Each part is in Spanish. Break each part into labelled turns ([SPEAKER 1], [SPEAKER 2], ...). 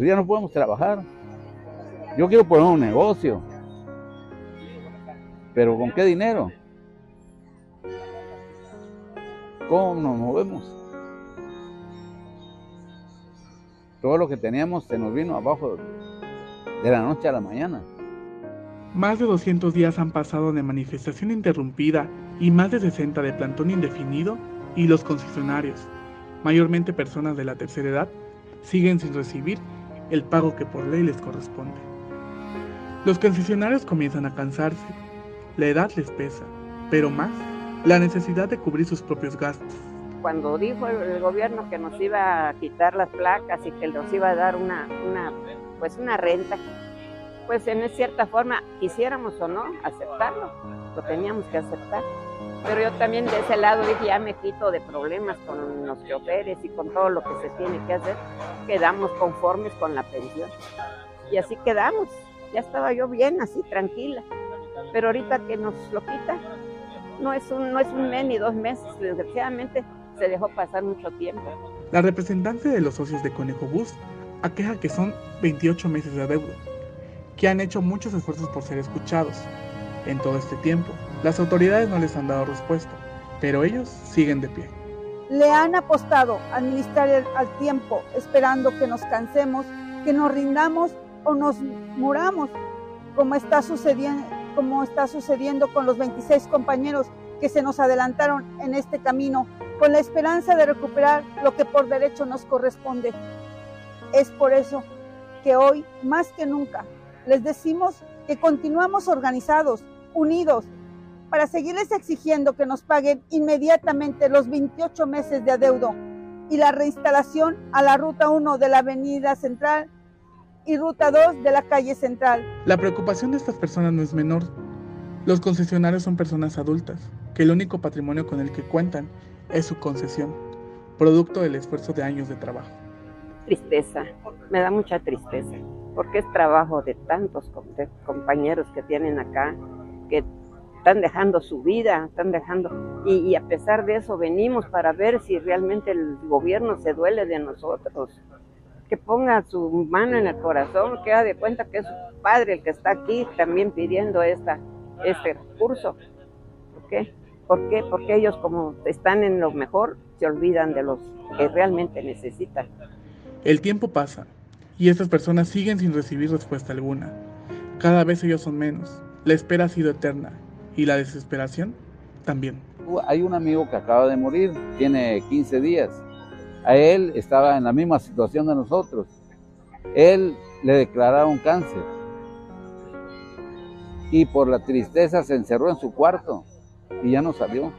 [SPEAKER 1] pues ya no podemos trabajar. Yo quiero poner un negocio, pero ¿con qué dinero? ¿Cómo nos movemos? Todo lo que teníamos se nos vino abajo de la noche a la mañana.
[SPEAKER 2] Más de 200 días han pasado de manifestación interrumpida y más de 60 de plantón indefinido y los concesionarios, mayormente personas de la tercera edad, siguen sin recibir el pago que por ley les corresponde. Los concesionarios comienzan a cansarse, la edad les pesa, pero más la necesidad de cubrir sus propios gastos.
[SPEAKER 3] Cuando dijo el gobierno que nos iba a quitar las placas y que nos iba a dar una, una pues una renta, pues en cierta forma, quisiéramos o no aceptarlo, lo teníamos que aceptar. Pero yo también de ese lado dije, ya me quito de problemas con los choferes y con todo lo que se tiene que hacer. Quedamos conformes con la pensión. Y así quedamos. Ya estaba yo bien, así, tranquila. Pero ahorita que nos lo quita, no es un, no es un mes ni dos meses. Desgraciadamente se dejó pasar mucho tiempo.
[SPEAKER 2] La representante de los socios de Conejo Bus aqueja que son 28 meses de adeudo, que han hecho muchos esfuerzos por ser escuchados. En todo este tiempo, las autoridades no les han dado respuesta, pero ellos siguen de pie.
[SPEAKER 4] Le han apostado a administrar al tiempo, esperando que nos cansemos, que nos rindamos o nos muramos, como está sucediendo, como está sucediendo con los 26 compañeros que se nos adelantaron en este camino, con la esperanza de recuperar lo que por derecho nos corresponde. Es por eso que hoy, más que nunca, les decimos que continuamos organizados, unidos, para seguirles exigiendo que nos paguen inmediatamente los 28 meses de adeudo y la reinstalación a la ruta 1 de la Avenida Central y ruta 2 de la calle Central.
[SPEAKER 2] La preocupación de estas personas no es menor. Los concesionarios son personas adultas, que el único patrimonio con el que cuentan es su concesión, producto del esfuerzo de años de trabajo
[SPEAKER 3] tristeza, me da mucha tristeza, porque es trabajo de tantos compañeros que tienen acá, que están dejando su vida, están dejando, y, a pesar de eso venimos para ver si realmente el gobierno se duele de nosotros, que ponga su mano en el corazón, que haga de cuenta que es su padre el que está aquí también pidiendo esta, este recurso. ¿Por qué? ¿Por qué? Porque ellos como están en lo mejor, se olvidan de los que realmente necesitan.
[SPEAKER 2] El tiempo pasa y estas personas siguen sin recibir respuesta alguna. Cada vez ellos son menos. La espera ha sido eterna y la desesperación también.
[SPEAKER 1] Hay un amigo que acaba de morir, tiene 15 días. A él estaba en la misma situación de nosotros. Él le declararon cáncer y por la tristeza se encerró en su cuarto y ya no salió.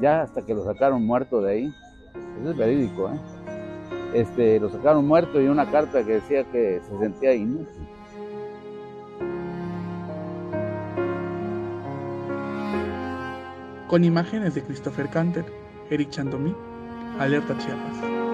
[SPEAKER 1] ya hasta que lo sacaron muerto de ahí. Eso es verídico, ¿eh? Este, lo sacaron muerto y una carta que decía que se sentía inútil.
[SPEAKER 2] Con imágenes de Christopher Canter, Eric Chandomí, Alerta Chiapas.